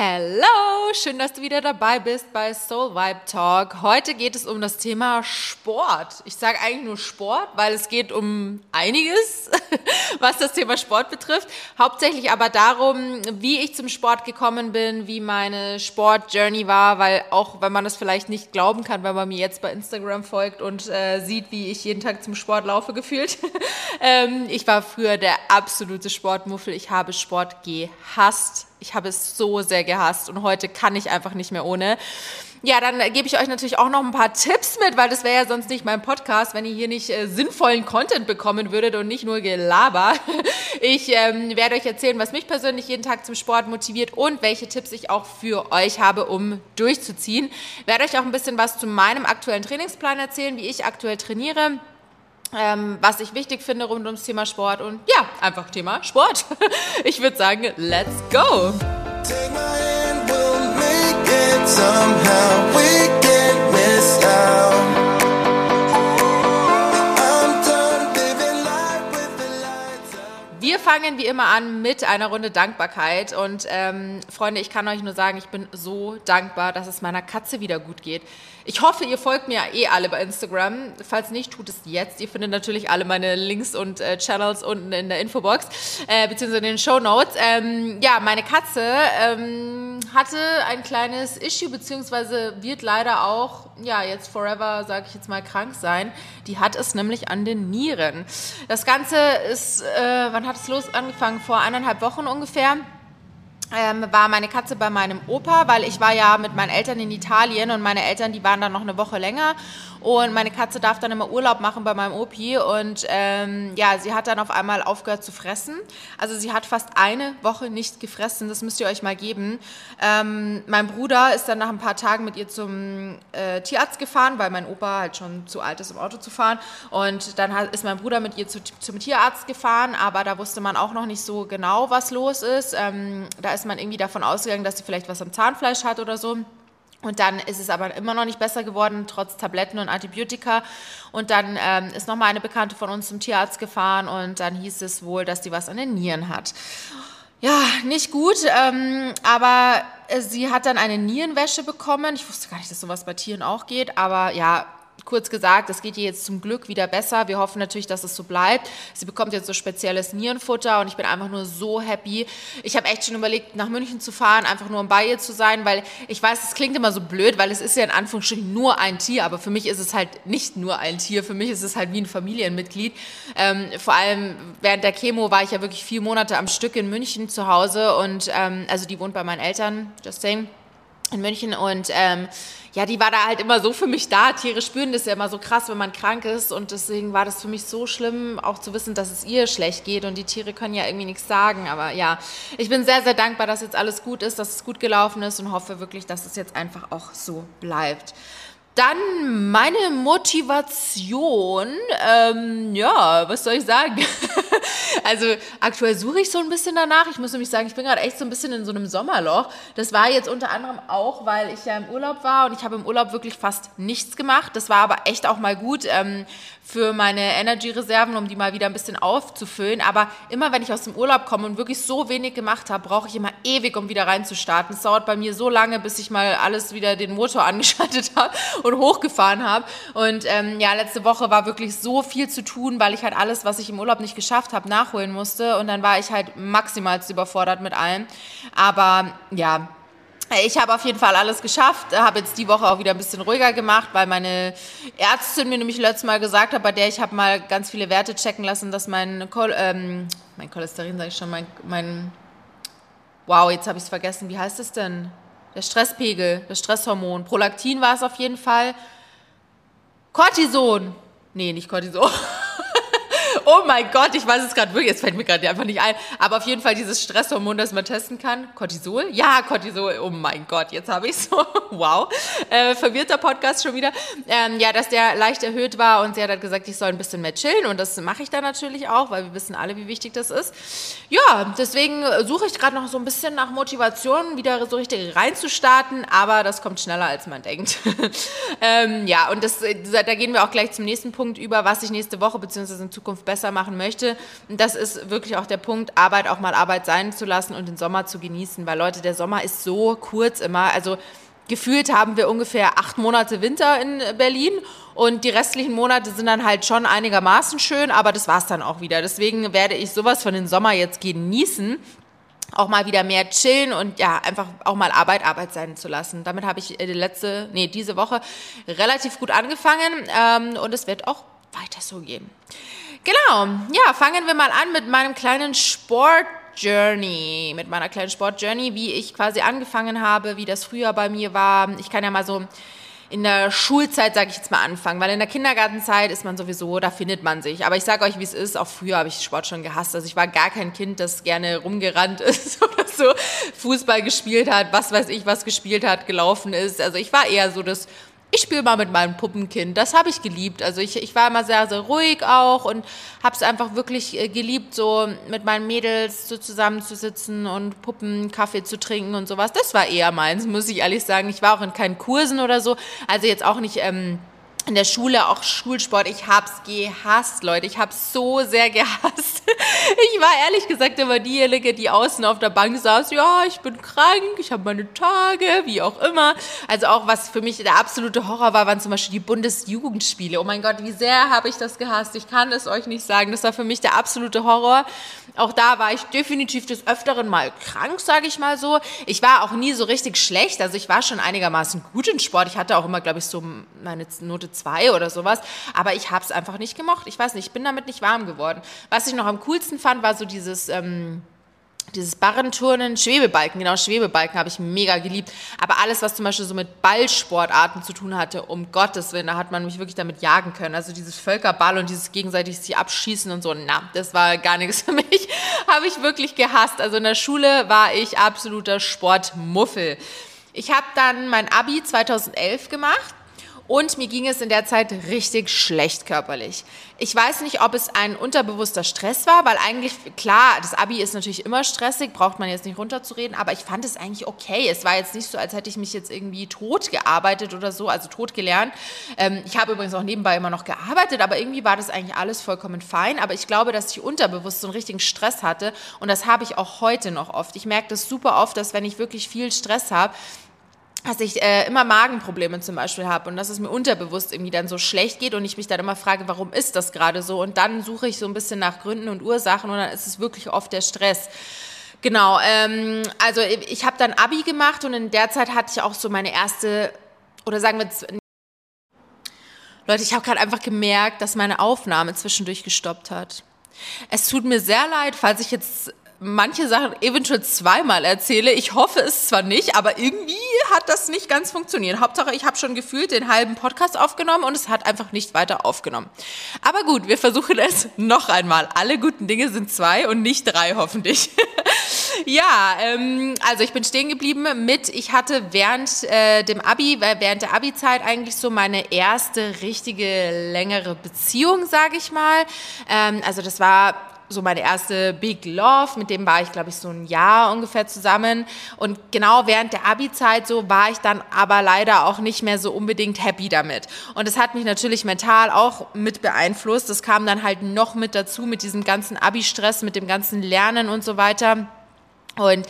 Hello, schön, dass du wieder dabei bist bei Soul Vibe Talk. Heute geht es um das Thema Sport. Ich sage eigentlich nur Sport, weil es geht um einiges, was das Thema Sport betrifft. Hauptsächlich aber darum, wie ich zum Sport gekommen bin, wie meine Sport-Journey war, weil auch wenn man das vielleicht nicht glauben kann, wenn man mir jetzt bei Instagram folgt und äh, sieht, wie ich jeden Tag zum Sport laufe gefühlt. ähm, ich war früher der absolute Sportmuffel. Ich habe Sport gehasst ich habe es so sehr gehasst und heute kann ich einfach nicht mehr ohne. Ja, dann gebe ich euch natürlich auch noch ein paar Tipps mit, weil das wäre ja sonst nicht mein Podcast, wenn ihr hier nicht äh, sinnvollen Content bekommen würdet und nicht nur Gelaber. Ich ähm, werde euch erzählen, was mich persönlich jeden Tag zum Sport motiviert und welche Tipps ich auch für euch habe, um durchzuziehen. Werde euch auch ein bisschen was zu meinem aktuellen Trainingsplan erzählen, wie ich aktuell trainiere ähm, was ich wichtig finde rund ums Thema Sport und ja, einfach Thema Sport. Ich würde sagen, let's go! Take my hand, we'll make it somehow. We can't miss out. Wir fangen wie immer an mit einer Runde Dankbarkeit. Und ähm, Freunde, ich kann euch nur sagen, ich bin so dankbar, dass es meiner Katze wieder gut geht. Ich hoffe, ihr folgt mir eh alle bei Instagram. Falls nicht, tut es jetzt. Ihr findet natürlich alle meine Links und äh, Channels unten in der Infobox, äh, beziehungsweise in den Show Notes. Ähm, ja, meine Katze ähm, hatte ein kleines Issue, beziehungsweise wird leider auch, ja, jetzt forever, sage ich jetzt mal, krank sein. Die hat es nämlich an den Nieren. Das Ganze ist, äh, wann hat es los angefangen? Vor eineinhalb Wochen ungefähr ähm, war meine Katze bei meinem Opa, weil ich war ja mit meinen Eltern in Italien und meine Eltern, die waren dann noch eine Woche länger und meine Katze darf dann immer Urlaub machen bei meinem Opi und ähm, ja, sie hat dann auf einmal aufgehört zu fressen. Also sie hat fast eine Woche nicht gefressen, das müsst ihr euch mal geben. Ähm, mein Bruder ist dann nach ein paar Tagen mit ihr zum äh, Tierarzt gefahren, weil mein Opa halt schon zu alt ist, im Auto zu fahren und dann hat, ist mein Bruder mit ihr zu, zum Tierarzt gefahren, aber da wusste man auch noch nicht so genau, was los ist. Ähm, da ist man irgendwie davon ausgegangen, dass sie vielleicht was am Zahnfleisch hat oder so. Und dann ist es aber immer noch nicht besser geworden, trotz Tabletten und Antibiotika. Und dann ähm, ist nochmal eine Bekannte von uns zum Tierarzt gefahren und dann hieß es wohl, dass die was an den Nieren hat. Ja, nicht gut, ähm, aber sie hat dann eine Nierenwäsche bekommen. Ich wusste gar nicht, dass sowas bei Tieren auch geht, aber ja, kurz gesagt, es geht ihr jetzt zum Glück wieder besser. Wir hoffen natürlich, dass es so bleibt. Sie bekommt jetzt so spezielles Nierenfutter und ich bin einfach nur so happy. Ich habe echt schon überlegt, nach München zu fahren, einfach nur um bei ihr zu sein, weil ich weiß, es klingt immer so blöd, weil es ist ja in Anführungsstrichen nur ein Tier, aber für mich ist es halt nicht nur ein Tier. Für mich ist es halt wie ein Familienmitglied. Ähm, vor allem während der Chemo war ich ja wirklich vier Monate am Stück in München zu Hause und ähm, also die wohnt bei meinen Eltern, just saying in München und ähm, ja, die war da halt immer so für mich da. Tiere spüren das ja immer so krass, wenn man krank ist und deswegen war das für mich so schlimm, auch zu wissen, dass es ihr schlecht geht und die Tiere können ja irgendwie nichts sagen. Aber ja, ich bin sehr, sehr dankbar, dass jetzt alles gut ist, dass es gut gelaufen ist und hoffe wirklich, dass es jetzt einfach auch so bleibt. Dann meine Motivation. Ähm, ja, was soll ich sagen? also aktuell suche ich so ein bisschen danach. Ich muss nämlich sagen, ich bin gerade echt so ein bisschen in so einem Sommerloch. Das war jetzt unter anderem auch, weil ich ja im Urlaub war und ich habe im Urlaub wirklich fast nichts gemacht. Das war aber echt auch mal gut ähm, für meine Energy-Reserven, um die mal wieder ein bisschen aufzufüllen. Aber immer wenn ich aus dem Urlaub komme und wirklich so wenig gemacht habe, brauche ich immer ewig, um wieder reinzustarten. Es dauert bei mir so lange, bis ich mal alles wieder den Motor angeschaltet habe und hochgefahren habe. Und ähm, ja, letzte Woche war wirklich so viel zu tun, weil ich halt alles, was ich im Urlaub nicht geschafft habe, nachholen musste. Und dann war ich halt maximal überfordert mit allem. Aber ja, ich habe auf jeden Fall alles geschafft, habe jetzt die Woche auch wieder ein bisschen ruhiger gemacht, weil meine Ärztin mir nämlich letztes Mal gesagt hat, bei der ich habe mal ganz viele Werte checken lassen, dass mein, Chol ähm, mein Cholesterin, sage ich schon, mein, mein wow, jetzt habe ich es vergessen, wie heißt es denn? Der Stresspegel, das Stresshormon. Prolaktin war es auf jeden Fall. Cortison. Nee, nicht Cortison. oh mein Gott, ich weiß es gerade wirklich, jetzt fällt mir gerade einfach nicht ein. Aber auf jeden Fall dieses Stresshormon, das man testen kann. Cortisol? Ja, Cortisol. Oh mein Gott, jetzt habe ich es so. wow. Äh, verwirrter Podcast schon wieder. Ähm, ja, dass der leicht erhöht war und sie hat halt gesagt, ich soll ein bisschen mehr chillen. Und das mache ich dann natürlich auch, weil wir wissen alle, wie wichtig das ist. Ja, deswegen suche ich gerade noch so ein bisschen nach Motivation, wieder so richtig reinzustarten. Aber das kommt schneller, als man denkt. ähm, ja, und das, da gehen wir auch gleich zum nächsten Punkt über, was ich nächste Woche bzw. in Zukunft besser besser machen möchte. Und das ist wirklich auch der Punkt, Arbeit auch mal Arbeit sein zu lassen und den Sommer zu genießen, weil Leute, der Sommer ist so kurz immer. Also gefühlt haben wir ungefähr acht Monate Winter in Berlin und die restlichen Monate sind dann halt schon einigermaßen schön, aber das war's dann auch wieder. Deswegen werde ich sowas von den Sommer jetzt genießen auch mal wieder mehr chillen und ja, einfach auch mal Arbeit Arbeit sein zu lassen. Damit habe ich äh, letzte, nee, diese Woche relativ gut angefangen ähm, und es wird auch weiter so gehen. Genau, ja, fangen wir mal an mit meinem kleinen Sport Journey, mit meiner kleinen Sport Journey, wie ich quasi angefangen habe, wie das früher bei mir war. Ich kann ja mal so in der Schulzeit, sage ich jetzt mal, anfangen, weil in der Kindergartenzeit ist man sowieso, da findet man sich. Aber ich sage euch, wie es ist, auch früher habe ich Sport schon gehasst. Also ich war gar kein Kind, das gerne rumgerannt ist oder so Fußball gespielt hat, was weiß ich, was gespielt hat, gelaufen ist. Also ich war eher so das ich spiele mal mit meinem Puppenkind. Das habe ich geliebt. Also ich, ich war immer sehr, sehr ruhig auch und habe es einfach wirklich äh, geliebt, so mit meinen Mädels so zusammenzusitzen und Puppen, Kaffee zu trinken und sowas. Das war eher meins, muss ich ehrlich sagen. Ich war auch in keinen Kursen oder so. Also jetzt auch nicht... Ähm, in der Schule auch Schulsport. Ich hab's gehasst, Leute. Ich hab's so sehr gehasst. Ich war ehrlich gesagt immer diejenige, die außen auf der Bank saß. Ja, ich bin krank, ich habe meine Tage, wie auch immer. Also auch was für mich der absolute Horror war, waren zum Beispiel die Bundesjugendspiele. Oh mein Gott, wie sehr habe ich das gehasst. Ich kann es euch nicht sagen. Das war für mich der absolute Horror. Auch da war ich definitiv des Öfteren mal krank, sage ich mal so. Ich war auch nie so richtig schlecht. Also ich war schon einigermaßen gut in Sport. Ich hatte auch immer, glaube ich, so meine Note 2 oder sowas. Aber ich habe es einfach nicht gemocht. Ich weiß nicht, ich bin damit nicht warm geworden. Was ich noch am coolsten fand, war so dieses... Ähm, dieses Barrenturnen, Schwebebalken, genau, Schwebebalken habe ich mega geliebt. Aber alles, was zum Beispiel so mit Ballsportarten zu tun hatte, um Gottes Willen, da hat man mich wirklich damit jagen können. Also dieses Völkerball und dieses gegenseitig sich abschießen und so, na, das war gar nichts für mich. habe ich wirklich gehasst. Also in der Schule war ich absoluter Sportmuffel. Ich habe dann mein Abi 2011 gemacht und mir ging es in der Zeit richtig schlecht körperlich. Ich weiß nicht, ob es ein unterbewusster Stress war, weil eigentlich, klar, das Abi ist natürlich immer stressig, braucht man jetzt nicht runterzureden, aber ich fand es eigentlich okay. Es war jetzt nicht so, als hätte ich mich jetzt irgendwie tot gearbeitet oder so, also tot gelernt. Ähm, ich habe übrigens auch nebenbei immer noch gearbeitet, aber irgendwie war das eigentlich alles vollkommen fein. Aber ich glaube, dass ich unterbewusst so einen richtigen Stress hatte und das habe ich auch heute noch oft. Ich merke das super oft, dass wenn ich wirklich viel Stress habe, dass ich äh, immer Magenprobleme zum Beispiel habe und dass es mir unterbewusst irgendwie dann so schlecht geht und ich mich dann immer frage, warum ist das gerade so? Und dann suche ich so ein bisschen nach Gründen und Ursachen und dann ist es wirklich oft der Stress. Genau, ähm, also ich habe dann Abi gemacht und in der Zeit hatte ich auch so meine erste, oder sagen wir, Leute, ich habe gerade einfach gemerkt, dass meine Aufnahme zwischendurch gestoppt hat. Es tut mir sehr leid, falls ich jetzt manche Sachen eventuell zweimal erzähle. Ich hoffe es zwar nicht, aber irgendwie hat das nicht ganz funktioniert. Hauptsache, ich habe schon gefühlt den halben Podcast aufgenommen und es hat einfach nicht weiter aufgenommen. Aber gut, wir versuchen es noch einmal. Alle guten Dinge sind zwei und nicht drei, hoffentlich. ja, ähm, also ich bin stehen geblieben mit, ich hatte während äh, dem Abi, während der Abi-Zeit eigentlich so meine erste richtige längere Beziehung, sage ich mal. Ähm, also das war so meine erste Big Love, mit dem war ich, glaube ich, so ein Jahr ungefähr zusammen. Und genau während der Abi-Zeit so war ich dann aber leider auch nicht mehr so unbedingt happy damit. Und das hat mich natürlich mental auch mit beeinflusst. Das kam dann halt noch mit dazu, mit diesem ganzen Abi-Stress, mit dem ganzen Lernen und so weiter. Und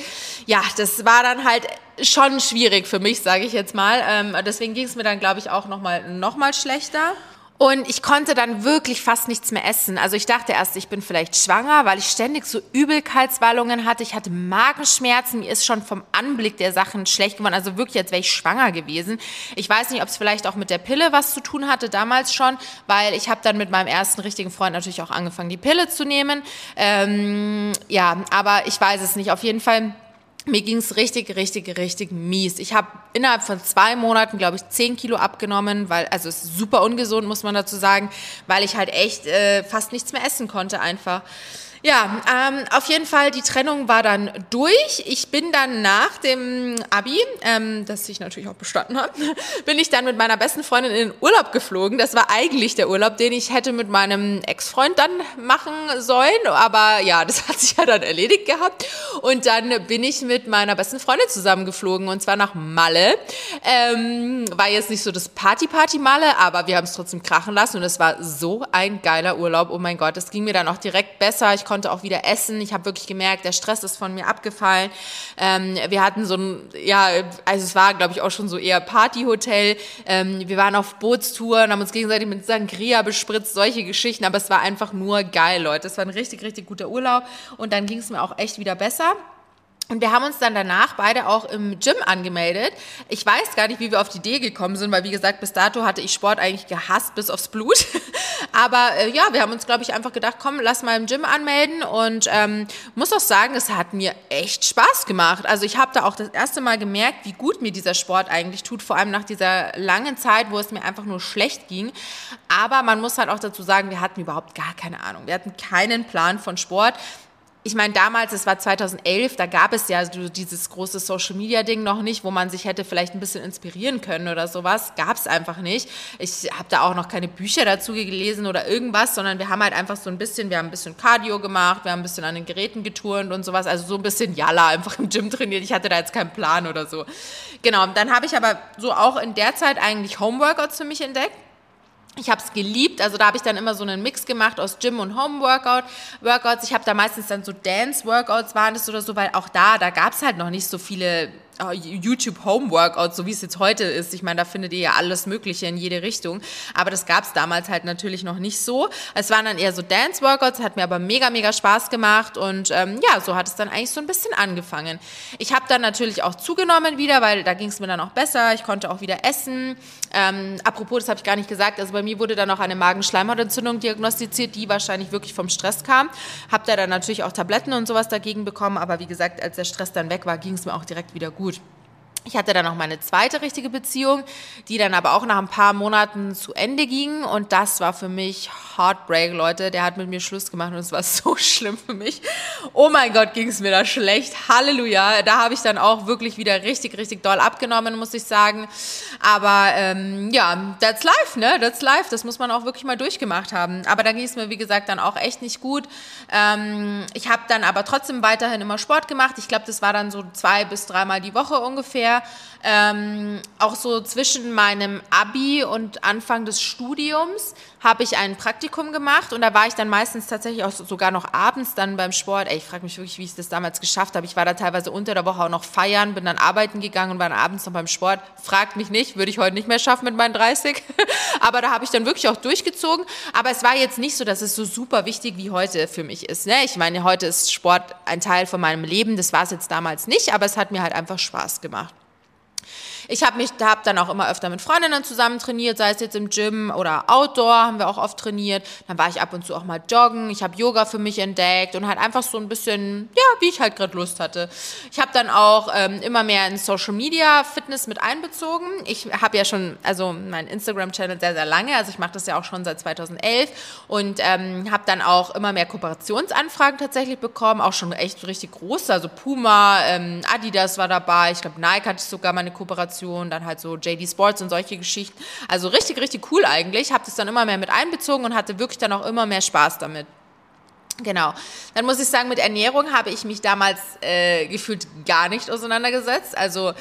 ja, das war dann halt schon schwierig für mich, sage ich jetzt mal. Ähm, deswegen ging es mir dann, glaube ich, auch noch mal, noch mal schlechter. Und ich konnte dann wirklich fast nichts mehr essen. Also ich dachte erst, ich bin vielleicht schwanger, weil ich ständig so Übelkeitswallungen hatte. Ich hatte Magenschmerzen. Mir ist schon vom Anblick der Sachen schlecht geworden. Also wirklich, als wäre ich schwanger gewesen. Ich weiß nicht, ob es vielleicht auch mit der Pille was zu tun hatte, damals schon, weil ich habe dann mit meinem ersten richtigen Freund natürlich auch angefangen, die Pille zu nehmen. Ähm, ja, aber ich weiß es nicht. Auf jeden Fall mir ging es richtig, richtig, richtig mies. Ich habe innerhalb von zwei Monaten, glaube ich, zehn Kilo abgenommen, weil, also es ist super ungesund, muss man dazu sagen, weil ich halt echt äh, fast nichts mehr essen konnte einfach. Ja, ähm, auf jeden Fall, die Trennung war dann durch. Ich bin dann nach dem Abi, ähm, das ich natürlich auch bestanden habe, bin ich dann mit meiner besten Freundin in den Urlaub geflogen. Das war eigentlich der Urlaub, den ich hätte mit meinem Ex-Freund dann machen sollen. Aber ja, das hat sich ja dann erledigt gehabt. Und dann bin ich mit meiner besten Freundin zusammengeflogen und zwar nach Malle. Ähm, war jetzt nicht so das Party-Party-Malle, aber wir haben es trotzdem krachen lassen und es war so ein geiler Urlaub. Oh mein Gott, es ging mir dann auch direkt besser. Ich konnte auch wieder essen. Ich habe wirklich gemerkt, der Stress ist von mir abgefallen. Ähm, wir hatten so ein, ja, also es war, glaube ich, auch schon so eher Partyhotel. Ähm, wir waren auf Bootstouren, haben uns gegenseitig mit Sangria bespritzt, solche Geschichten. Aber es war einfach nur geil, Leute. Es war ein richtig, richtig guter Urlaub. Und dann ging es mir auch echt wieder besser. Und wir haben uns dann danach beide auch im Gym angemeldet. Ich weiß gar nicht, wie wir auf die Idee gekommen sind, weil wie gesagt, bis dato hatte ich Sport eigentlich gehasst bis aufs Blut. Aber äh, ja, wir haben uns, glaube ich, einfach gedacht, komm, lass mal im Gym anmelden. Und ähm, muss auch sagen, es hat mir echt Spaß gemacht. Also ich habe da auch das erste Mal gemerkt, wie gut mir dieser Sport eigentlich tut, vor allem nach dieser langen Zeit, wo es mir einfach nur schlecht ging. Aber man muss halt auch dazu sagen, wir hatten überhaupt gar keine Ahnung. Wir hatten keinen Plan von Sport ich meine, damals, es war 2011, da gab es ja dieses große Social-Media-Ding noch nicht, wo man sich hätte vielleicht ein bisschen inspirieren können oder sowas. Gab es einfach nicht. Ich habe da auch noch keine Bücher dazu gelesen oder irgendwas, sondern wir haben halt einfach so ein bisschen, wir haben ein bisschen Cardio gemacht, wir haben ein bisschen an den Geräten geturnt und sowas. Also so ein bisschen Jalla einfach im Gym trainiert. Ich hatte da jetzt keinen Plan oder so. Genau, dann habe ich aber so auch in der Zeit eigentlich Homeworkouts für mich entdeckt. Ich habe es geliebt, also da habe ich dann immer so einen Mix gemacht aus Gym und Home Workout, Workouts. Ich habe da meistens dann so Dance Workouts waren das oder so, weil auch da, da gab es halt noch nicht so viele Oh, YouTube Home Workout, so wie es jetzt heute ist. Ich meine, da findet ihr ja alles Mögliche in jede Richtung. Aber das gab es damals halt natürlich noch nicht so. Es waren dann eher so Dance Workouts, hat mir aber mega, mega Spaß gemacht. Und ähm, ja, so hat es dann eigentlich so ein bisschen angefangen. Ich habe dann natürlich auch zugenommen wieder, weil da ging es mir dann auch besser. Ich konnte auch wieder essen. Ähm, apropos, das habe ich gar nicht gesagt. Also bei mir wurde dann auch eine Magenschleimhautentzündung diagnostiziert, die wahrscheinlich wirklich vom Stress kam. Habe da dann natürlich auch Tabletten und sowas dagegen bekommen. Aber wie gesagt, als der Stress dann weg war, ging es mir auch direkt wieder gut. Ich hatte dann noch meine zweite richtige Beziehung, die dann aber auch nach ein paar Monaten zu Ende ging. Und das war für mich Heartbreak, Leute. Der hat mit mir Schluss gemacht und es war so schlimm für mich. Oh mein Gott, ging es mir da schlecht. Halleluja. Da habe ich dann auch wirklich wieder richtig, richtig doll abgenommen, muss ich sagen. Aber ähm, ja, that's life, ne? That's life. Das muss man auch wirklich mal durchgemacht haben. Aber da ging es mir, wie gesagt, dann auch echt nicht gut. Ähm, ich habe dann aber trotzdem weiterhin immer Sport gemacht. Ich glaube, das war dann so zwei bis dreimal die Woche ungefähr. Ähm, auch so zwischen meinem Abi und Anfang des Studiums habe ich ein Praktikum gemacht und da war ich dann meistens tatsächlich auch sogar noch abends dann beim Sport. Ey, ich frage mich wirklich, wie ich das damals geschafft habe. Ich war da teilweise unter der Woche auch noch feiern, bin dann arbeiten gegangen und war dann abends noch beim Sport. Fragt mich nicht, würde ich heute nicht mehr schaffen mit meinen 30. Aber da habe ich dann wirklich auch durchgezogen. Aber es war jetzt nicht so, dass es so super wichtig wie heute für mich ist. Ne? Ich meine, heute ist Sport ein Teil von meinem Leben. Das war es jetzt damals nicht, aber es hat mir halt einfach Spaß gemacht. Ich habe mich, habe dann auch immer öfter mit Freundinnen zusammen trainiert, sei es jetzt im Gym oder Outdoor, haben wir auch oft trainiert. Dann war ich ab und zu auch mal joggen. Ich habe Yoga für mich entdeckt und halt einfach so ein bisschen, ja, wie ich halt gerade Lust hatte. Ich habe dann auch ähm, immer mehr in Social Media Fitness mit einbezogen. Ich habe ja schon, also mein Instagram-Channel sehr, sehr lange, also ich mache das ja auch schon seit 2011 und ähm, habe dann auch immer mehr Kooperationsanfragen tatsächlich bekommen, auch schon echt richtig große, also Puma, ähm, Adidas war dabei, ich glaube Nike hatte sogar mal eine Kooperation Kooperation, dann halt so JD Sports und solche Geschichten. Also richtig, richtig cool eigentlich. Habe das dann immer mehr mit einbezogen und hatte wirklich dann auch immer mehr Spaß damit. Genau. Dann muss ich sagen, mit Ernährung habe ich mich damals äh, gefühlt gar nicht auseinandergesetzt. Also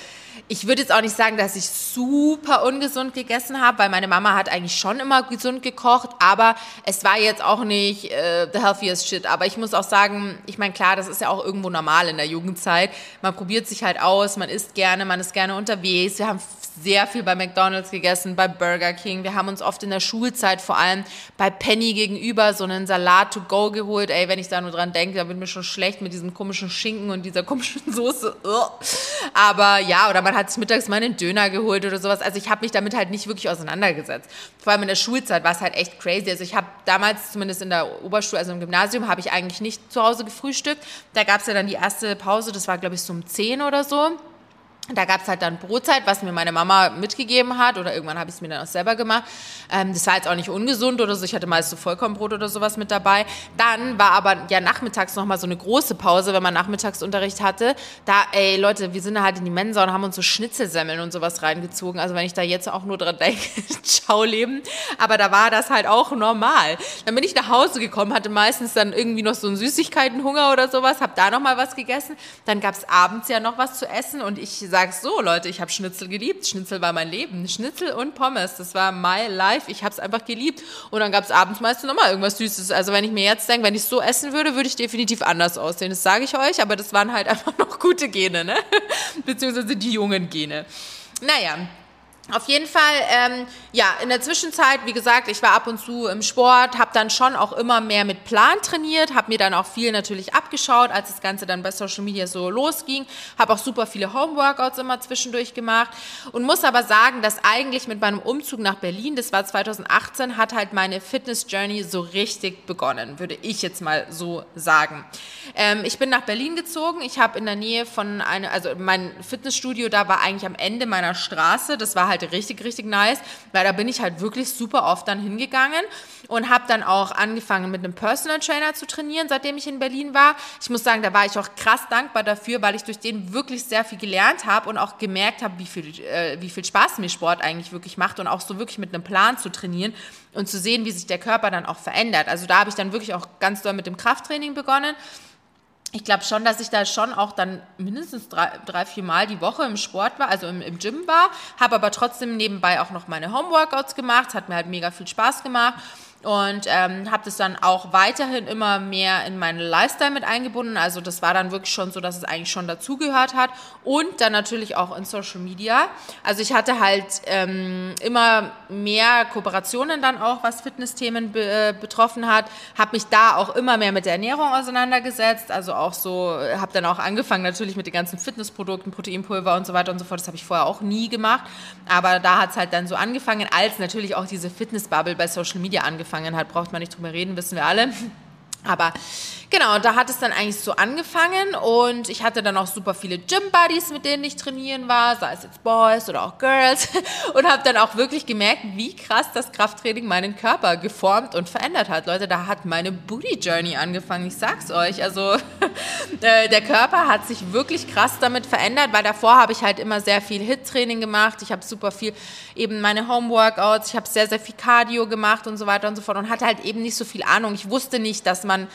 ich würde jetzt auch nicht sagen, dass ich super ungesund gegessen habe, weil meine Mama hat eigentlich schon immer gesund gekocht, aber es war jetzt auch nicht äh, the healthiest shit. Aber ich muss auch sagen, ich meine, klar, das ist ja auch irgendwo normal in der Jugendzeit. Man probiert sich halt aus, man isst gerne, man ist gerne unterwegs. Wir haben sehr viel bei McDonald's gegessen, bei Burger King. Wir haben uns oft in der Schulzeit vor allem bei Penny gegenüber so einen Salat to go geholt. Ey, wenn ich da nur dran denke, da wird mir schon schlecht mit diesem komischen Schinken und dieser komischen Soße. Aber ja, oder man hat sich mittags mal einen Döner geholt oder sowas. Also ich habe mich damit halt nicht wirklich auseinandergesetzt. Vor allem in der Schulzeit war es halt echt crazy. Also ich habe damals, zumindest in der Oberschule, also im Gymnasium, habe ich eigentlich nicht zu Hause gefrühstückt. Da gab es ja dann die erste Pause, das war glaube ich so um 10 oder so. Da gab es halt dann Brotzeit, was mir meine Mama mitgegeben hat oder irgendwann habe ich es mir dann auch selber gemacht. Ähm, das war jetzt auch nicht ungesund oder so. Ich hatte meist so Vollkornbrot oder sowas mit dabei. Dann war aber ja nachmittags nochmal so eine große Pause, wenn man Nachmittagsunterricht hatte. Da, ey Leute, wir sind halt in die Mensa und haben uns so Schnitzelsemmeln und sowas reingezogen. Also wenn ich da jetzt auch nur dran denke, ciao Leben. Aber da war das halt auch normal. Dann bin ich nach Hause gekommen, hatte meistens dann irgendwie noch so einen Süßigkeitenhunger oder sowas, habe da nochmal was gegessen. Dann gab es abends ja noch was zu essen und ich sag's so, Leute, ich habe Schnitzel geliebt. Schnitzel war mein Leben. Schnitzel und Pommes, das war my life. Ich habe es einfach geliebt. Und dann gab es abends meistens nochmal irgendwas Süßes. Also wenn ich mir jetzt denke, wenn ich so essen würde, würde ich definitiv anders aussehen. Das sage ich euch, aber das waren halt einfach noch gute Gene, ne? Beziehungsweise die jungen Gene. Naja, auf jeden Fall, ähm, ja, in der Zwischenzeit, wie gesagt, ich war ab und zu im Sport, habe dann schon auch immer mehr mit Plan trainiert, habe mir dann auch viel natürlich abgeschaut, als das Ganze dann bei Social Media so losging, habe auch super viele Homeworkouts immer zwischendurch gemacht und muss aber sagen, dass eigentlich mit meinem Umzug nach Berlin, das war 2018, hat halt meine Fitness-Journey so richtig begonnen, würde ich jetzt mal so sagen. Ähm, ich bin nach Berlin gezogen, ich habe in der Nähe von einer, also mein Fitnessstudio da war eigentlich am Ende meiner Straße, das war halt halt richtig, richtig nice, weil da bin ich halt wirklich super oft dann hingegangen und habe dann auch angefangen mit einem Personal Trainer zu trainieren, seitdem ich in Berlin war. Ich muss sagen, da war ich auch krass dankbar dafür, weil ich durch den wirklich sehr viel gelernt habe und auch gemerkt habe, wie äh, wie viel Spaß mir Sport eigentlich wirklich macht und auch so wirklich mit einem Plan zu trainieren und zu sehen, wie sich der Körper dann auch verändert. Also da habe ich dann wirklich auch ganz doll mit dem Krafttraining begonnen ich glaube schon, dass ich da schon auch dann mindestens drei, drei vier Mal die Woche im Sport war, also im, im Gym war, habe aber trotzdem nebenbei auch noch meine Homeworkouts gemacht, hat mir halt mega viel Spaß gemacht und ähm, habe das dann auch weiterhin immer mehr in meinen Lifestyle mit eingebunden. Also das war dann wirklich schon so, dass es eigentlich schon dazugehört hat und dann natürlich auch in Social Media. Also ich hatte halt ähm, immer mehr Kooperationen dann auch, was Fitnessthemen be äh, betroffen hat, habe mich da auch immer mehr mit der Ernährung auseinandergesetzt. Also auch so, habe dann auch angefangen natürlich mit den ganzen Fitnessprodukten, Proteinpulver und so weiter und so fort. Das habe ich vorher auch nie gemacht, aber da hat es halt dann so angefangen, als natürlich auch diese Fitnessbubble bei Social Media angefangen angefangen hat, braucht man nicht drüber reden, wissen wir alle. Aber genau, da hat es dann eigentlich so angefangen und ich hatte dann auch super viele Gym-Buddies, mit denen ich trainieren war, sei es jetzt Boys oder auch Girls und habe dann auch wirklich gemerkt, wie krass das Krafttraining meinen Körper geformt und verändert hat. Leute, da hat meine Booty-Journey angefangen, ich sag's euch. Also äh, der Körper hat sich wirklich krass damit verändert, weil davor habe ich halt immer sehr viel Hit-Training gemacht, ich habe super viel eben meine Home-Workouts, ich habe sehr, sehr viel Cardio gemacht und so weiter und so fort und hatte halt eben nicht so viel Ahnung. Ich wusste nicht, dass man man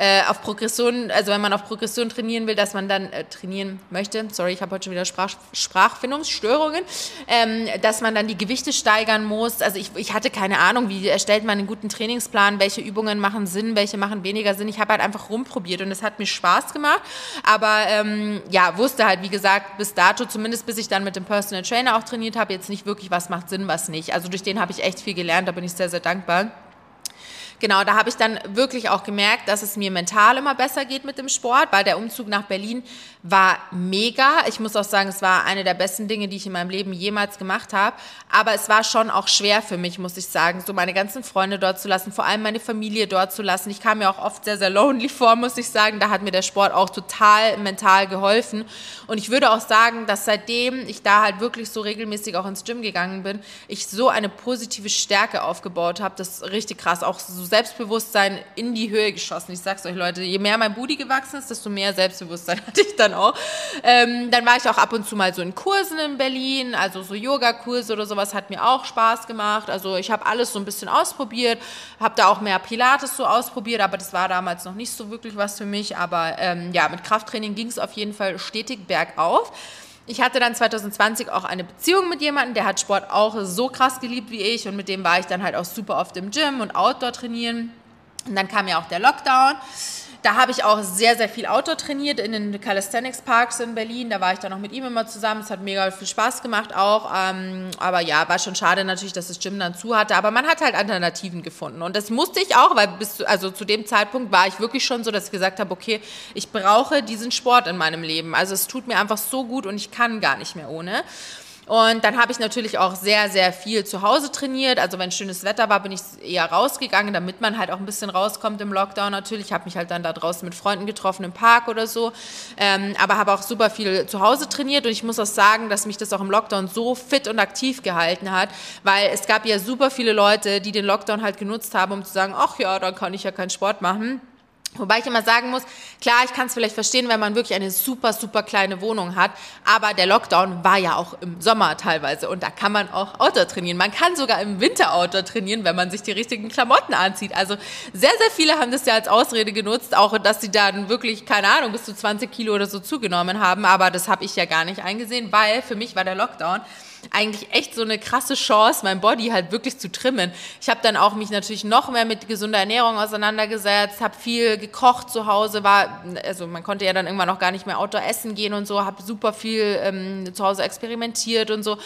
äh, auf Progression, also wenn man auf Progression trainieren will, dass man dann äh, trainieren möchte, sorry, ich habe heute schon wieder Sprach, Sprachfindungsstörungen, ähm, dass man dann die Gewichte steigern muss. Also ich, ich hatte keine Ahnung, wie erstellt man einen guten Trainingsplan, welche Übungen machen Sinn, welche machen weniger Sinn. Ich habe halt einfach rumprobiert und es hat mir Spaß gemacht, aber ähm, ja, wusste halt, wie gesagt, bis dato, zumindest bis ich dann mit dem Personal Trainer auch trainiert habe, jetzt nicht wirklich, was macht Sinn, was nicht. Also durch den habe ich echt viel gelernt, da bin ich sehr, sehr dankbar. Genau, da habe ich dann wirklich auch gemerkt, dass es mir mental immer besser geht mit dem Sport, weil der Umzug nach Berlin war mega. Ich muss auch sagen, es war eine der besten Dinge, die ich in meinem Leben jemals gemacht habe. Aber es war schon auch schwer für mich, muss ich sagen, so meine ganzen Freunde dort zu lassen, vor allem meine Familie dort zu lassen. Ich kam mir auch oft sehr, sehr lonely vor, muss ich sagen. Da hat mir der Sport auch total mental geholfen. Und ich würde auch sagen, dass seitdem ich da halt wirklich so regelmäßig auch ins Gym gegangen bin, ich so eine positive Stärke aufgebaut habe. Das ist richtig krass. Auch so Selbstbewusstsein in die Höhe geschossen. Ich sag's euch, Leute, je mehr mein Booty gewachsen ist, desto mehr Selbstbewusstsein hatte ich dann auch. Ähm, dann war ich auch ab und zu mal so in Kursen in Berlin, also so Yoga-Kurse oder sowas hat mir auch Spaß gemacht. Also ich habe alles so ein bisschen ausprobiert, habe da auch mehr Pilates so ausprobiert, aber das war damals noch nicht so wirklich was für mich. Aber ähm, ja, mit Krafttraining ging es auf jeden Fall stetig bergauf. Ich hatte dann 2020 auch eine Beziehung mit jemandem, der hat Sport auch so krass geliebt wie ich und mit dem war ich dann halt auch super oft im Gym und Outdoor trainieren. Und dann kam ja auch der Lockdown. Da habe ich auch sehr, sehr viel Outdoor trainiert in den Calisthenics Parks in Berlin. Da war ich dann auch mit ihm immer zusammen. Es hat mega viel Spaß gemacht auch. Ähm, aber ja, war schon schade natürlich, dass das Gym dann zu hatte. Aber man hat halt Alternativen gefunden. Und das musste ich auch, weil bis, also zu dem Zeitpunkt war ich wirklich schon so, dass ich gesagt habe, okay, ich brauche diesen Sport in meinem Leben. Also es tut mir einfach so gut und ich kann gar nicht mehr ohne. Und dann habe ich natürlich auch sehr, sehr viel zu Hause trainiert. Also wenn schönes Wetter war, bin ich eher rausgegangen, damit man halt auch ein bisschen rauskommt im Lockdown natürlich. Ich habe mich halt dann da draußen mit Freunden getroffen im Park oder so. Ähm, aber habe auch super viel zu Hause trainiert. Und ich muss auch sagen, dass mich das auch im Lockdown so fit und aktiv gehalten hat, weil es gab ja super viele Leute, die den Lockdown halt genutzt haben, um zu sagen, ach ja, dann kann ich ja keinen Sport machen. Wobei ich immer sagen muss, klar, ich kann es vielleicht verstehen, wenn man wirklich eine super, super kleine Wohnung hat, aber der Lockdown war ja auch im Sommer teilweise und da kann man auch Outdoor trainieren. Man kann sogar im Winter Outdoor trainieren, wenn man sich die richtigen Klamotten anzieht. Also sehr, sehr viele haben das ja als Ausrede genutzt, auch dass sie dann wirklich, keine Ahnung, bis zu 20 Kilo oder so zugenommen haben, aber das habe ich ja gar nicht eingesehen, weil für mich war der Lockdown eigentlich echt so eine krasse Chance, mein Body halt wirklich zu trimmen. Ich habe dann auch mich natürlich noch mehr mit gesunder Ernährung auseinandergesetzt, habe viel gekocht zu Hause, war, also man konnte ja dann irgendwann noch gar nicht mehr Outdoor essen gehen und so, habe super viel ähm, zu Hause experimentiert und so.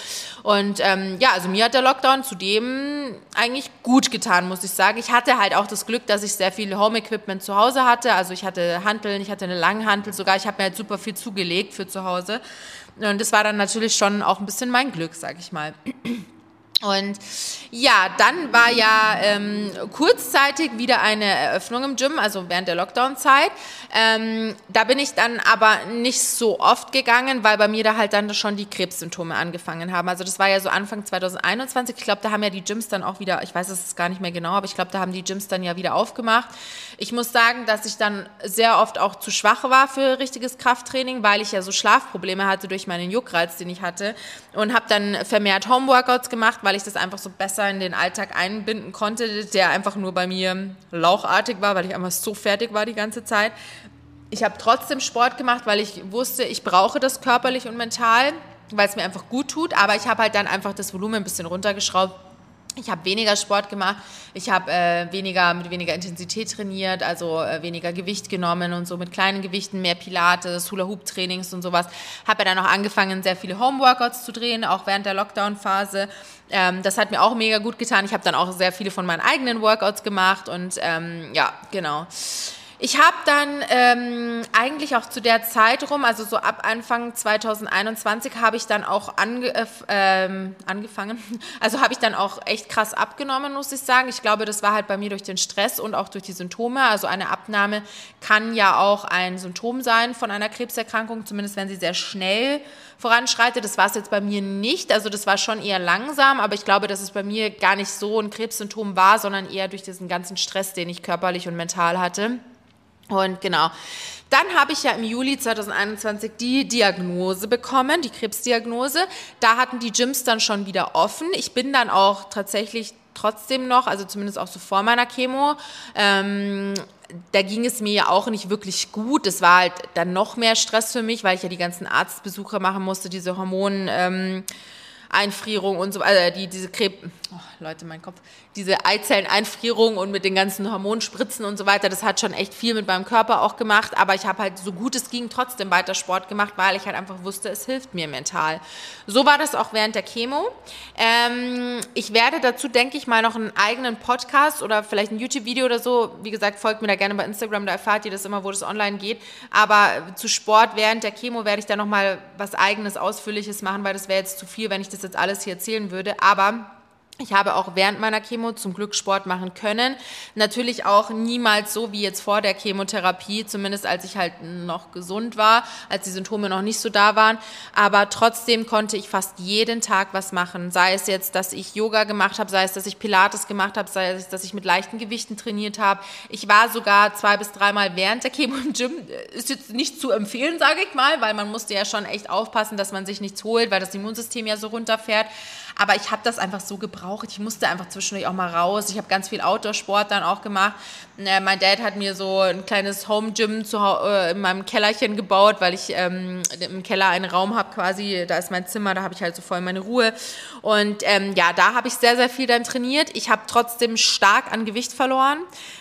Und ähm, ja, also mir hat der Lockdown zudem eigentlich gut getan, muss ich sagen. Ich hatte halt auch das Glück, dass ich sehr viel Home-Equipment zu Hause hatte. Also ich hatte Hanteln, ich hatte eine Langhantel sogar, ich habe mir halt super viel zugelegt für zu Hause. Und das war dann natürlich schon auch ein bisschen mein Glück, sag ich mal. Und ja, dann war ja ähm, kurzzeitig wieder eine Eröffnung im Gym, also während der Lockdown-Zeit. Ähm, da bin ich dann aber nicht so oft gegangen, weil bei mir da halt dann schon die Krebssymptome angefangen haben. Also das war ja so Anfang 2021. Ich glaube, da haben ja die Gyms dann auch wieder, ich weiß es gar nicht mehr genau, aber ich glaube, da haben die Gyms dann ja wieder aufgemacht. Ich muss sagen, dass ich dann sehr oft auch zu schwach war für richtiges Krafttraining, weil ich ja so Schlafprobleme hatte durch meinen Juckreiz, den ich hatte. Und habe dann vermehrt Homeworkouts gemacht, weil ich das einfach so besser in den Alltag einbinden konnte, der einfach nur bei mir lauchartig war, weil ich einfach so fertig war die ganze Zeit. Ich habe trotzdem Sport gemacht, weil ich wusste, ich brauche das körperlich und mental, weil es mir einfach gut tut. Aber ich habe halt dann einfach das Volumen ein bisschen runtergeschraubt ich habe weniger Sport gemacht, ich habe äh, weniger mit weniger Intensität trainiert, also äh, weniger Gewicht genommen und so mit kleinen Gewichten, mehr Pilates, Hula Hoop Trainings und sowas. Habe ja dann auch angefangen, sehr viele Homeworkouts zu drehen, auch während der Lockdown Phase. Ähm, das hat mir auch mega gut getan. Ich habe dann auch sehr viele von meinen eigenen Workouts gemacht und ähm, ja, genau. Ich habe dann ähm, eigentlich auch zu der Zeit rum, also so ab Anfang 2021, habe ich dann auch ange, äh, ähm, angefangen. Also habe ich dann auch echt krass abgenommen, muss ich sagen. Ich glaube, das war halt bei mir durch den Stress und auch durch die Symptome. Also eine Abnahme kann ja auch ein Symptom sein von einer Krebserkrankung, zumindest wenn sie sehr schnell voranschreitet. Das war es jetzt bei mir nicht. Also das war schon eher langsam, aber ich glaube, dass es bei mir gar nicht so ein Krebssymptom war, sondern eher durch diesen ganzen Stress, den ich körperlich und mental hatte. Und genau. Dann habe ich ja im Juli 2021 die Diagnose bekommen, die Krebsdiagnose. Da hatten die Gyms dann schon wieder offen. Ich bin dann auch tatsächlich trotzdem noch, also zumindest auch so vor meiner Chemo, ähm, da ging es mir ja auch nicht wirklich gut. Es war halt dann noch mehr Stress für mich, weil ich ja die ganzen Arztbesuche machen musste, diese Hormon... Ähm, Einfrierung und so, also die, diese Krebs, oh, Leute, mein Kopf, diese Eizelleneinfrierung und mit den ganzen Hormonspritzen und so weiter, das hat schon echt viel mit meinem Körper auch gemacht, aber ich habe halt so gut es ging trotzdem weiter Sport gemacht, weil ich halt einfach wusste, es hilft mir mental. So war das auch während der Chemo. Ähm, ich werde dazu, denke ich mal, noch einen eigenen Podcast oder vielleicht ein YouTube-Video oder so, wie gesagt, folgt mir da gerne bei Instagram, da erfahrt ihr das immer, wo das online geht, aber zu Sport während der Chemo werde ich da nochmal was eigenes, ausführliches machen, weil das wäre jetzt zu viel, wenn ich das jetzt alles hier erzählen würde, aber ich habe auch während meiner Chemo zum Glück Sport machen können. Natürlich auch niemals so wie jetzt vor der Chemotherapie, zumindest als ich halt noch gesund war, als die Symptome noch nicht so da waren. Aber trotzdem konnte ich fast jeden Tag was machen. Sei es jetzt, dass ich Yoga gemacht habe, sei es, dass ich Pilates gemacht habe, sei es, dass ich mit leichten Gewichten trainiert habe. Ich war sogar zwei bis dreimal während der Chemo im Gym. Ist jetzt nicht zu empfehlen, sage ich mal, weil man musste ja schon echt aufpassen, dass man sich nichts holt, weil das Immunsystem ja so runterfährt. Aber ich habe das einfach so gebraucht. Ich musste einfach zwischendurch auch mal raus. Ich habe ganz viel Outdoor-Sport dann auch gemacht. Äh, mein Dad hat mir so ein kleines Home-Gym äh, in meinem Kellerchen gebaut, weil ich ähm, im Keller einen Raum habe quasi. Da ist mein Zimmer, da habe ich halt so voll meine Ruhe. Und ähm, ja, da habe ich sehr, sehr viel dann trainiert. Ich habe trotzdem stark an Gewicht verloren.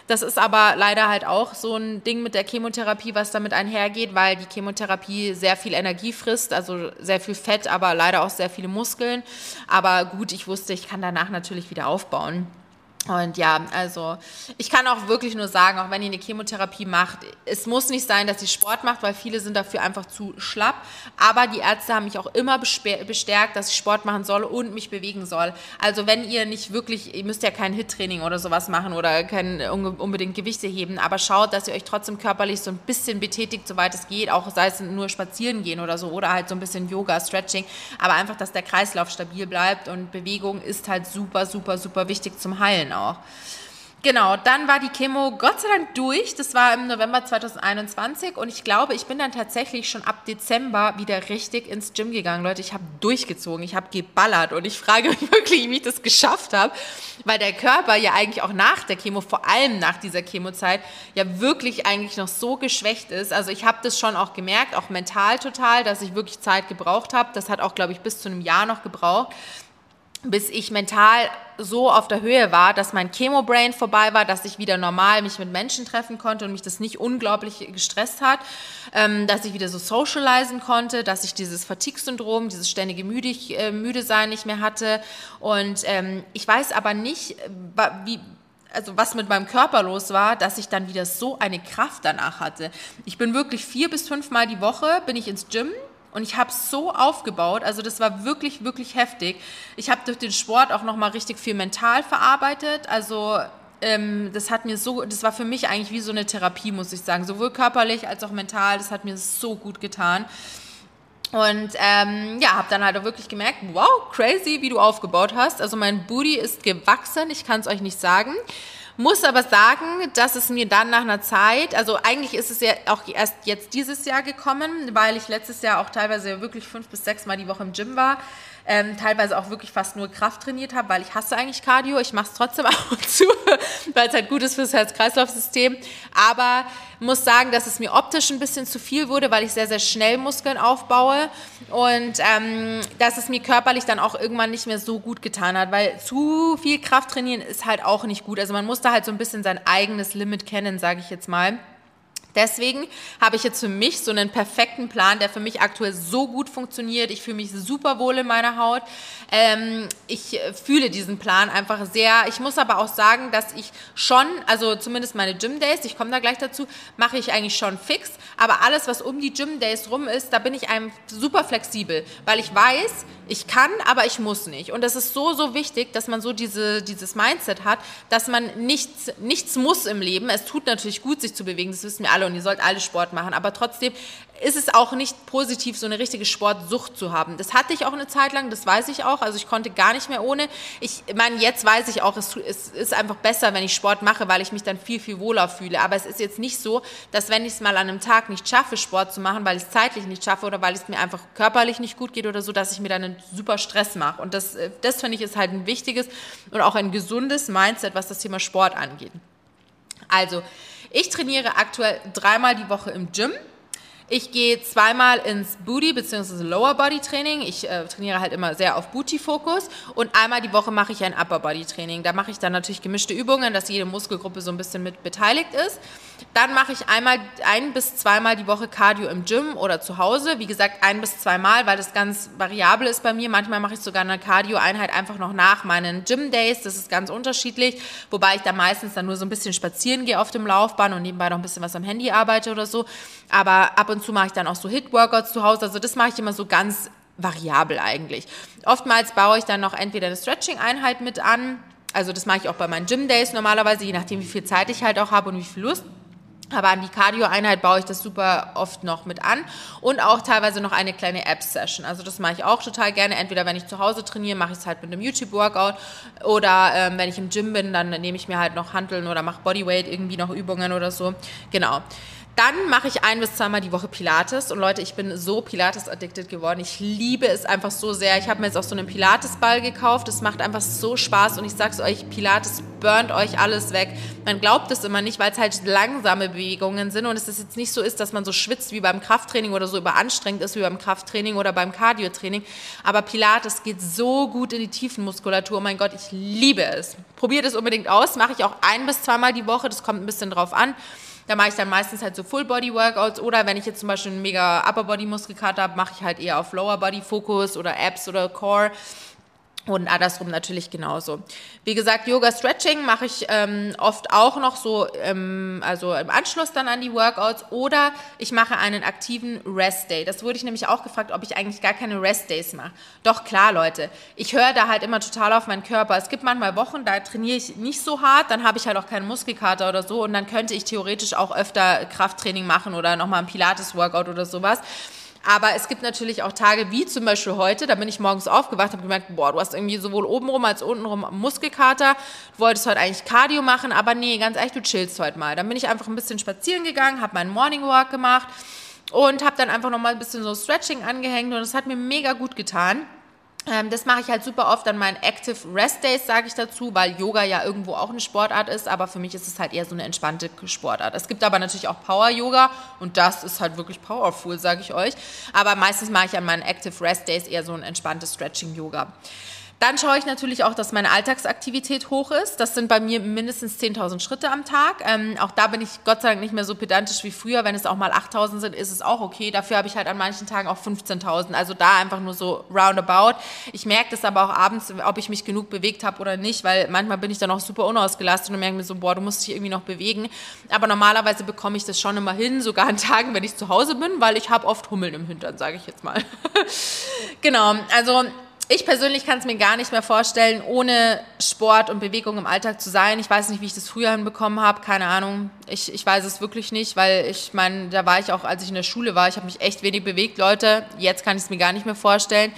Das ist aber leider halt auch so ein Ding mit der Chemotherapie, was damit einhergeht, weil die Chemotherapie sehr viel Energie frisst, also sehr viel Fett, aber leider auch sehr viele Muskeln. Aber gut, ich wusste, ich kann danach natürlich wieder aufbauen. Und ja, also ich kann auch wirklich nur sagen, auch wenn ihr eine Chemotherapie macht, es muss nicht sein, dass ihr Sport macht, weil viele sind dafür einfach zu schlapp. Aber die Ärzte haben mich auch immer bestärkt, dass ich Sport machen soll und mich bewegen soll. Also wenn ihr nicht wirklich, ihr müsst ja kein Hit-Training oder sowas machen oder kein unbedingt Gewichte heben, aber schaut, dass ihr euch trotzdem körperlich so ein bisschen betätigt, soweit es geht, auch sei es nur spazieren gehen oder so oder halt so ein bisschen Yoga, Stretching, aber einfach, dass der Kreislauf stabil bleibt und Bewegung ist halt super, super, super wichtig zum Heilen auch. Genau, dann war die Chemo Gott sei Dank durch. Das war im November 2021 und ich glaube, ich bin dann tatsächlich schon ab Dezember wieder richtig ins Gym gegangen. Leute, ich habe durchgezogen, ich habe geballert und ich frage mich wirklich, wie ich das geschafft habe, weil der Körper ja eigentlich auch nach der Chemo, vor allem nach dieser Chemozeit, ja wirklich eigentlich noch so geschwächt ist. Also ich habe das schon auch gemerkt, auch mental total, dass ich wirklich Zeit gebraucht habe. Das hat auch, glaube ich, bis zu einem Jahr noch gebraucht bis ich mental so auf der Höhe war, dass mein Chemo-Brain vorbei war, dass ich wieder normal mich mit Menschen treffen konnte und mich das nicht unglaublich gestresst hat, ähm, dass ich wieder so socialisen konnte, dass ich dieses Fatigue-Syndrom, dieses ständige Müdig, äh, müde sein nicht mehr hatte. Und ähm, ich weiß aber nicht, wie, also was mit meinem Körper los war, dass ich dann wieder so eine Kraft danach hatte. Ich bin wirklich vier bis fünf Mal die Woche, bin ich ins Gym, und ich habe so aufgebaut, also das war wirklich, wirklich heftig. Ich habe durch den Sport auch nochmal richtig viel mental verarbeitet. Also ähm, das hat mir so, das war für mich eigentlich wie so eine Therapie, muss ich sagen. Sowohl körperlich als auch mental, das hat mir so gut getan. Und ähm, ja, habe dann halt auch wirklich gemerkt, wow, crazy, wie du aufgebaut hast. Also mein Booty ist gewachsen, ich kann es euch nicht sagen. Muss aber sagen, dass es mir dann nach einer Zeit, also eigentlich ist es ja auch erst jetzt dieses Jahr gekommen, weil ich letztes Jahr auch teilweise wirklich fünf bis sechs Mal die Woche im Gym war ähm, teilweise auch wirklich fast nur Kraft trainiert habe, weil ich hasse eigentlich Cardio. Ich mache es trotzdem ab und zu, weil es halt gut ist fürs Herz-Kreislauf-System. Aber muss sagen, dass es mir optisch ein bisschen zu viel wurde, weil ich sehr, sehr schnell Muskeln aufbaue und ähm, dass es mir körperlich dann auch irgendwann nicht mehr so gut getan hat, weil zu viel Kraft trainieren ist halt auch nicht gut. Also man muss da halt so ein bisschen sein eigenes Limit kennen, sage ich jetzt mal. Deswegen habe ich jetzt für mich so einen perfekten Plan, der für mich aktuell so gut funktioniert. Ich fühle mich super wohl in meiner Haut. Ähm, ich fühle diesen Plan einfach sehr. Ich muss aber auch sagen, dass ich schon, also zumindest meine Gym Days, ich komme da gleich dazu, mache ich eigentlich schon fix. Aber alles, was um die Gym Days rum ist, da bin ich einem super flexibel, weil ich weiß, ich kann, aber ich muss nicht. Und das ist so, so wichtig, dass man so diese, dieses Mindset hat, dass man nichts, nichts muss im Leben. Es tut natürlich gut, sich zu bewegen, das wissen wir alle und ihr sollt alle Sport machen, aber trotzdem ist es auch nicht positiv, so eine richtige Sportsucht zu haben. Das hatte ich auch eine Zeit lang, das weiß ich auch. Also ich konnte gar nicht mehr ohne. Ich meine, jetzt weiß ich auch, es, es ist einfach besser, wenn ich Sport mache, weil ich mich dann viel, viel wohler fühle. Aber es ist jetzt nicht so, dass wenn ich es mal an einem Tag nicht schaffe, Sport zu machen, weil ich es zeitlich nicht schaffe oder weil es mir einfach körperlich nicht gut geht oder so, dass ich mir dann einen super Stress mache. Und das, äh, das finde ich ist halt ein wichtiges und auch ein gesundes Mindset, was das Thema Sport angeht. Also, ich trainiere aktuell dreimal die Woche im Gym. Ich gehe zweimal ins Booty bzw. Lower Body Training. Ich äh, trainiere halt immer sehr auf Booty Fokus und einmal die Woche mache ich ein Upper Body Training. Da mache ich dann natürlich gemischte Übungen, dass jede Muskelgruppe so ein bisschen mit beteiligt ist. Dann mache ich einmal ein bis zweimal die Woche Cardio im Gym oder zu Hause. Wie gesagt, ein bis zweimal, weil das ganz variabel ist bei mir. Manchmal mache ich sogar eine Cardio-Einheit einfach noch nach meinen Gym Days. Das ist ganz unterschiedlich, wobei ich da meistens dann nur so ein bisschen spazieren gehe auf dem Laufbahn und nebenbei noch ein bisschen was am Handy arbeite oder so. Aber ab und zu mache ich dann auch so Hit-Workouts zu Hause. Also das mache ich immer so ganz variabel eigentlich. Oftmals baue ich dann noch entweder eine Stretching-Einheit mit an. Also das mache ich auch bei meinen Gym-Days normalerweise, je nachdem, wie viel Zeit ich halt auch habe und wie viel Lust. Aber an die Cardio-Einheit baue ich das super oft noch mit an und auch teilweise noch eine kleine App-Session. Also das mache ich auch total gerne. Entweder wenn ich zu Hause trainiere, mache ich es halt mit einem YouTube-Workout oder ähm, wenn ich im Gym bin, dann nehme ich mir halt noch Handeln oder mache Bodyweight irgendwie noch Übungen oder so. Genau. Dann mache ich ein bis zweimal die Woche Pilates und Leute, ich bin so Pilates-addicted geworden. Ich liebe es einfach so sehr. Ich habe mir jetzt auch so einen Pilates-Ball gekauft. Es macht einfach so Spaß und ich sag's euch, Pilates burnt euch alles weg. Man glaubt es immer nicht, weil es halt langsame Bewegungen sind und es ist jetzt nicht so ist, dass man so schwitzt wie beim Krafttraining oder so überanstrengend ist wie beim Krafttraining oder beim Cardio-Training. Aber Pilates geht so gut in die Tiefenmuskulatur. Mein Gott, ich liebe es. Probiert es unbedingt aus. Mache ich auch ein bis zweimal die Woche. Das kommt ein bisschen drauf an. Da mache ich dann meistens halt so Full-Body-Workouts oder wenn ich jetzt zum Beispiel einen mega Upper-Body-Muskelkater habe, mache ich halt eher auf Lower-Body-Fokus oder Abs oder Core. Und andersrum natürlich genauso. Wie gesagt, Yoga Stretching mache ich ähm, oft auch noch so, ähm, also im Anschluss dann an die Workouts oder ich mache einen aktiven Rest Day. Das wurde ich nämlich auch gefragt, ob ich eigentlich gar keine Rest Days mache. Doch klar, Leute, ich höre da halt immer total auf meinen Körper. Es gibt manchmal Wochen, da trainiere ich nicht so hart, dann habe ich halt auch keinen Muskelkater oder so und dann könnte ich theoretisch auch öfter Krafttraining machen oder nochmal ein Pilates-Workout oder sowas. Aber es gibt natürlich auch Tage wie zum Beispiel heute, da bin ich morgens aufgewacht, habe gemerkt, boah, du hast irgendwie sowohl obenrum als untenrum Muskelkater. Du wolltest heute eigentlich Cardio machen, aber nee, ganz ehrlich, du chillst heute mal. Dann bin ich einfach ein bisschen spazieren gegangen, habe meinen Morning Walk gemacht und habe dann einfach nochmal ein bisschen so Stretching angehängt und das hat mir mega gut getan. Ähm, das mache ich halt super oft an meinen Active Rest Days, sage ich dazu, weil Yoga ja irgendwo auch eine Sportart ist, aber für mich ist es halt eher so eine entspannte Sportart. Es gibt aber natürlich auch Power Yoga und das ist halt wirklich powerful, sage ich euch. Aber meistens mache ich an meinen Active Rest Days eher so ein entspanntes Stretching Yoga. Dann schaue ich natürlich auch, dass meine Alltagsaktivität hoch ist. Das sind bei mir mindestens 10.000 Schritte am Tag. Ähm, auch da bin ich Gott sei Dank nicht mehr so pedantisch wie früher. Wenn es auch mal 8.000 sind, ist es auch okay. Dafür habe ich halt an manchen Tagen auch 15.000. Also da einfach nur so roundabout. Ich merke das aber auch abends, ob ich mich genug bewegt habe oder nicht, weil manchmal bin ich dann auch super unausgelastet und merke mir so, boah, du musst dich irgendwie noch bewegen. Aber normalerweise bekomme ich das schon immer hin, sogar an Tagen, wenn ich zu Hause bin, weil ich habe oft Hummeln im Hintern, sage ich jetzt mal. genau, also ich persönlich kann es mir gar nicht mehr vorstellen, ohne Sport und Bewegung im Alltag zu sein. Ich weiß nicht, wie ich das früher hinbekommen habe, keine Ahnung. Ich, ich weiß es wirklich nicht, weil ich meine, da war ich auch, als ich in der Schule war, ich habe mich echt wenig bewegt, Leute. Jetzt kann ich es mir gar nicht mehr vorstellen.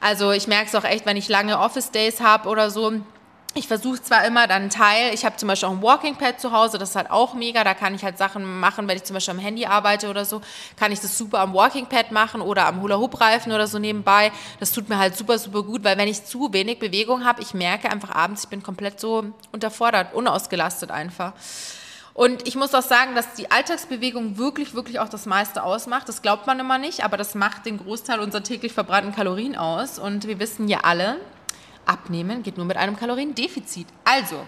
Also ich merke es auch echt, wenn ich lange Office Days habe oder so ich versuche zwar immer dann einen Teil, ich habe zum Beispiel auch ein Walking Pad zu Hause, das ist halt auch mega, da kann ich halt Sachen machen, wenn ich zum Beispiel am Handy arbeite oder so, kann ich das super am Walking Pad machen oder am Hula-Hoop-Reifen oder so nebenbei. Das tut mir halt super, super gut, weil wenn ich zu wenig Bewegung habe, ich merke einfach abends, ich bin komplett so unterfordert, unausgelastet einfach. Und ich muss auch sagen, dass die Alltagsbewegung wirklich, wirklich auch das meiste ausmacht. Das glaubt man immer nicht, aber das macht den Großteil unserer täglich verbrannten Kalorien aus. Und wir wissen ja alle, Abnehmen geht nur mit einem Kaloriendefizit. Also,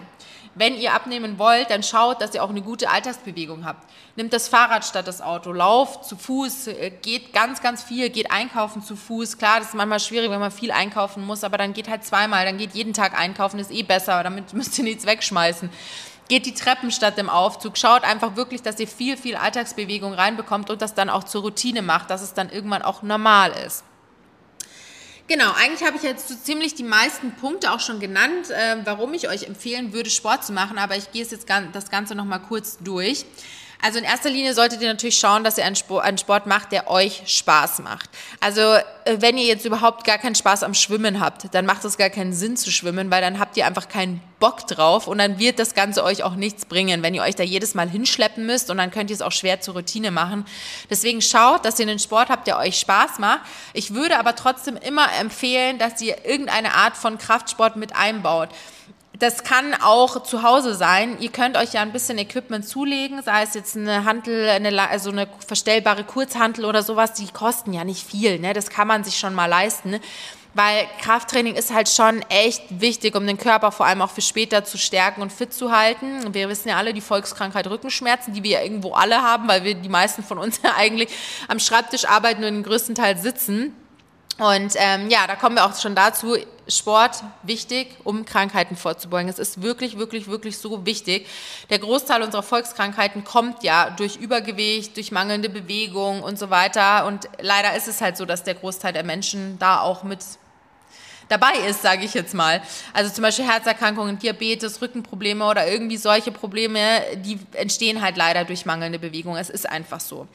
wenn ihr abnehmen wollt, dann schaut, dass ihr auch eine gute Alltagsbewegung habt. Nimmt das Fahrrad statt das Auto, lauft zu Fuß, äh, geht ganz, ganz viel, geht einkaufen zu Fuß. Klar, das ist manchmal schwierig, wenn man viel einkaufen muss, aber dann geht halt zweimal, dann geht jeden Tag einkaufen, ist eh besser, damit müsst ihr nichts wegschmeißen. Geht die Treppen statt dem Aufzug, schaut einfach wirklich, dass ihr viel, viel Alltagsbewegung reinbekommt und das dann auch zur Routine macht, dass es dann irgendwann auch normal ist. Genau, eigentlich habe ich jetzt so ziemlich die meisten Punkte auch schon genannt, äh, warum ich euch empfehlen würde, Sport zu machen, aber ich gehe jetzt das Ganze nochmal kurz durch. Also in erster Linie solltet ihr natürlich schauen, dass ihr einen Sport, einen Sport macht, der euch Spaß macht. Also äh, wenn ihr jetzt überhaupt gar keinen Spaß am Schwimmen habt, dann macht es gar keinen Sinn zu schwimmen, weil dann habt ihr einfach keinen Bock drauf und dann wird das Ganze euch auch nichts bringen, wenn ihr euch da jedes Mal hinschleppen müsst und dann könnt ihr es auch schwer zur Routine machen. Deswegen schaut, dass ihr einen Sport habt, der euch Spaß macht. Ich würde aber trotzdem immer empfehlen, dass ihr irgendeine Art von Kraftsport mit einbaut. Das kann auch zu Hause sein. Ihr könnt euch ja ein bisschen Equipment zulegen, sei es jetzt eine Handel, eine, also eine verstellbare Kurzhantel oder sowas. Die kosten ja nicht viel. Ne? Das kann man sich schon mal leisten. Weil Krafttraining ist halt schon echt wichtig, um den Körper vor allem auch für später zu stärken und fit zu halten. Wir wissen ja alle die Volkskrankheit Rückenschmerzen, die wir ja irgendwo alle haben, weil wir die meisten von uns ja eigentlich am Schreibtisch arbeiten und den größten Teil sitzen. Und ähm, ja, da kommen wir auch schon dazu. Sport wichtig, um Krankheiten vorzubeugen. Es ist wirklich, wirklich, wirklich so wichtig. Der Großteil unserer Volkskrankheiten kommt ja durch Übergewicht, durch mangelnde Bewegung und so weiter. Und leider ist es halt so, dass der Großteil der Menschen da auch mit dabei ist, sage ich jetzt mal. Also zum Beispiel Herzerkrankungen, Diabetes, Rückenprobleme oder irgendwie solche Probleme, die entstehen halt leider durch mangelnde Bewegung. Es ist einfach so.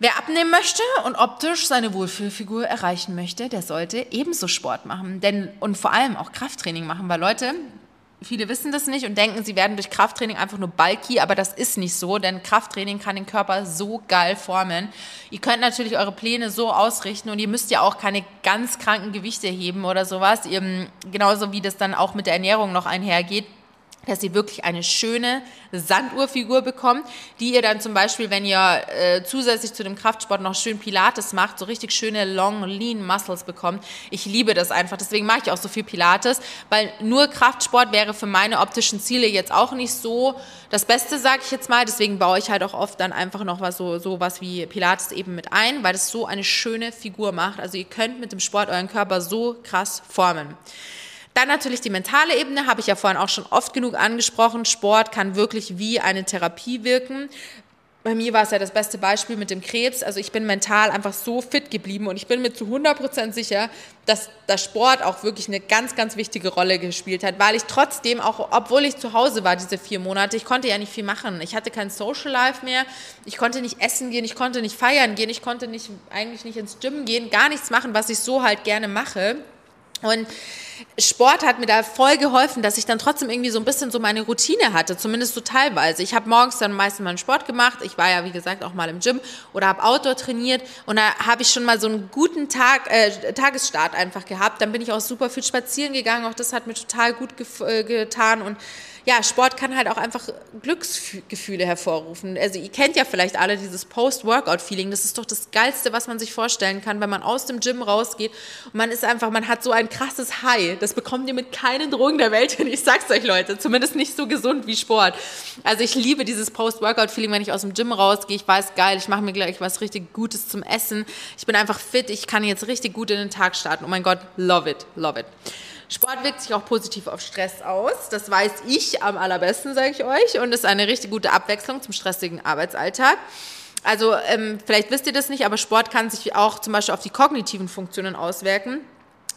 Wer abnehmen möchte und optisch seine Wohlfühlfigur erreichen möchte, der sollte ebenso Sport machen. Denn, und vor allem auch Krafttraining machen, weil Leute, viele wissen das nicht und denken, sie werden durch Krafttraining einfach nur bulky, aber das ist nicht so, denn Krafttraining kann den Körper so geil formen. Ihr könnt natürlich eure Pläne so ausrichten und ihr müsst ja auch keine ganz kranken Gewichte heben oder sowas, genauso wie das dann auch mit der Ernährung noch einhergeht dass ihr wirklich eine schöne Sanduhrfigur bekommt, die ihr dann zum Beispiel, wenn ihr äh, zusätzlich zu dem Kraftsport noch schön Pilates macht, so richtig schöne Long Lean Muscles bekommt. Ich liebe das einfach, deswegen mache ich auch so viel Pilates, weil nur Kraftsport wäre für meine optischen Ziele jetzt auch nicht so das Beste, sage ich jetzt mal. Deswegen baue ich halt auch oft dann einfach noch was so, so was wie Pilates eben mit ein, weil das so eine schöne Figur macht. Also ihr könnt mit dem Sport euren Körper so krass formen. Dann natürlich die mentale Ebene, habe ich ja vorhin auch schon oft genug angesprochen. Sport kann wirklich wie eine Therapie wirken. Bei mir war es ja das beste Beispiel mit dem Krebs. Also ich bin mental einfach so fit geblieben und ich bin mir zu 100% sicher, dass der Sport auch wirklich eine ganz, ganz wichtige Rolle gespielt hat, weil ich trotzdem, auch obwohl ich zu Hause war diese vier Monate, ich konnte ja nicht viel machen. Ich hatte kein Social Life mehr, ich konnte nicht essen gehen, ich konnte nicht feiern gehen, ich konnte nicht, eigentlich nicht ins Gym gehen, gar nichts machen, was ich so halt gerne mache. Und Sport hat mir da voll geholfen, dass ich dann trotzdem irgendwie so ein bisschen so meine Routine hatte, zumindest so teilweise. Ich habe morgens dann meistens meinen Sport gemacht. Ich war ja, wie gesagt, auch mal im Gym oder habe Outdoor trainiert. Und da habe ich schon mal so einen guten Tag, äh, Tagesstart einfach gehabt. Dann bin ich auch super viel spazieren gegangen. Auch das hat mir total gut äh, getan. Und ja, Sport kann halt auch einfach Glücksgefühle hervorrufen. Also ihr kennt ja vielleicht alle dieses Post-Workout-Feeling. Das ist doch das Geilste, was man sich vorstellen kann, wenn man aus dem Gym rausgeht und man ist einfach, man hat so ein krasses High. Das bekommt ihr mit keinen Drogen der Welt hin. Ich sag's euch, Leute. Zumindest nicht so gesund wie Sport. Also ich liebe dieses Post-Workout-Feeling, wenn ich aus dem Gym rausgehe. Ich weiß, geil, ich mache mir gleich was richtig Gutes zum Essen. Ich bin einfach fit. Ich kann jetzt richtig gut in den Tag starten. Oh mein Gott, love it, love it. Sport wirkt sich auch positiv auf Stress aus. Das weiß ich am allerbesten, sage ich euch. Und ist eine richtig gute Abwechslung zum stressigen Arbeitsalltag. Also ähm, vielleicht wisst ihr das nicht, aber Sport kann sich auch zum Beispiel auf die kognitiven Funktionen auswirken.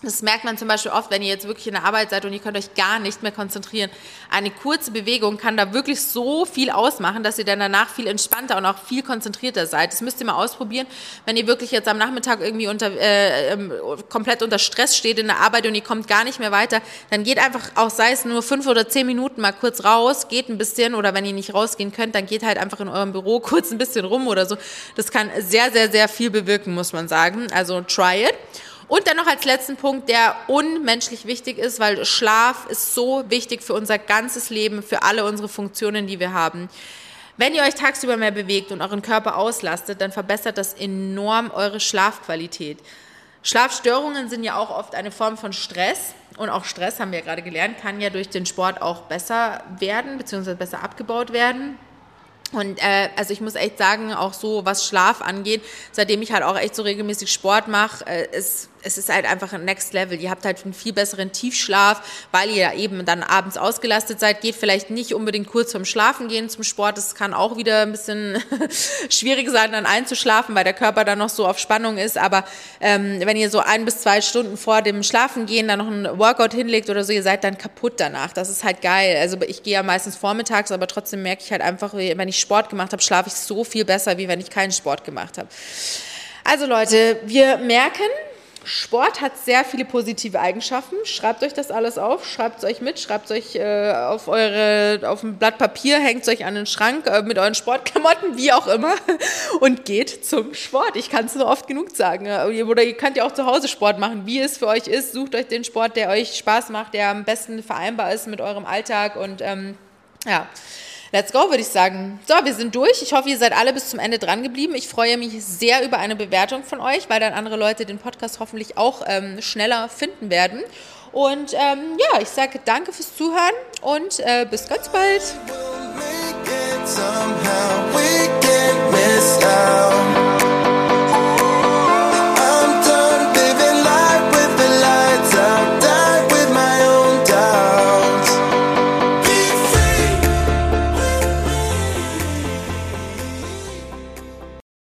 Das merkt man zum Beispiel oft, wenn ihr jetzt wirklich in der Arbeit seid und ihr könnt euch gar nicht mehr konzentrieren. Eine kurze Bewegung kann da wirklich so viel ausmachen, dass ihr dann danach viel entspannter und auch viel konzentrierter seid. Das müsst ihr mal ausprobieren. Wenn ihr wirklich jetzt am Nachmittag irgendwie unter, äh, ähm, komplett unter Stress steht in der Arbeit und ihr kommt gar nicht mehr weiter, dann geht einfach auch, sei es nur fünf oder zehn Minuten mal kurz raus, geht ein bisschen oder wenn ihr nicht rausgehen könnt, dann geht halt einfach in eurem Büro kurz ein bisschen rum oder so. Das kann sehr, sehr, sehr viel bewirken, muss man sagen. Also try it. Und dann noch als letzten Punkt, der unmenschlich wichtig ist, weil Schlaf ist so wichtig für unser ganzes Leben, für alle unsere Funktionen, die wir haben. Wenn ihr euch tagsüber mehr bewegt und euren Körper auslastet, dann verbessert das enorm eure Schlafqualität. Schlafstörungen sind ja auch oft eine Form von Stress. Und auch Stress, haben wir ja gerade gelernt, kann ja durch den Sport auch besser werden, beziehungsweise besser abgebaut werden. Und äh, also ich muss echt sagen, auch so was Schlaf angeht, seitdem ich halt auch echt so regelmäßig Sport mache, äh, ist es ist halt einfach ein Next Level. Ihr habt halt einen viel besseren Tiefschlaf, weil ihr eben dann abends ausgelastet seid. Geht vielleicht nicht unbedingt kurz vorm Schlafen gehen zum Sport. Das kann auch wieder ein bisschen schwierig sein, dann einzuschlafen, weil der Körper dann noch so auf Spannung ist. Aber ähm, wenn ihr so ein bis zwei Stunden vor dem Schlafen gehen dann noch ein Workout hinlegt oder so, ihr seid dann kaputt danach. Das ist halt geil. Also ich gehe ja meistens vormittags, aber trotzdem merke ich halt einfach, wenn ich Sport gemacht habe, schlafe ich so viel besser, wie wenn ich keinen Sport gemacht habe. Also Leute, wir merken, Sport hat sehr viele positive Eigenschaften. Schreibt euch das alles auf, schreibt es euch mit, schreibt es euch äh, auf eure auf ein Blatt Papier, hängt es euch an den Schrank äh, mit euren Sportklamotten, wie auch immer, und geht zum Sport. Ich kann es nur oft genug sagen. Oder ihr könnt ja auch zu Hause Sport machen, wie es für euch ist. Sucht euch den Sport, der euch Spaß macht, der am besten vereinbar ist mit eurem Alltag und ähm, ja. Let's go, würde ich sagen. So, wir sind durch. Ich hoffe, ihr seid alle bis zum Ende dran geblieben. Ich freue mich sehr über eine Bewertung von euch, weil dann andere Leute den Podcast hoffentlich auch ähm, schneller finden werden. Und ähm, ja, ich sage danke fürs Zuhören und äh, bis ganz bald.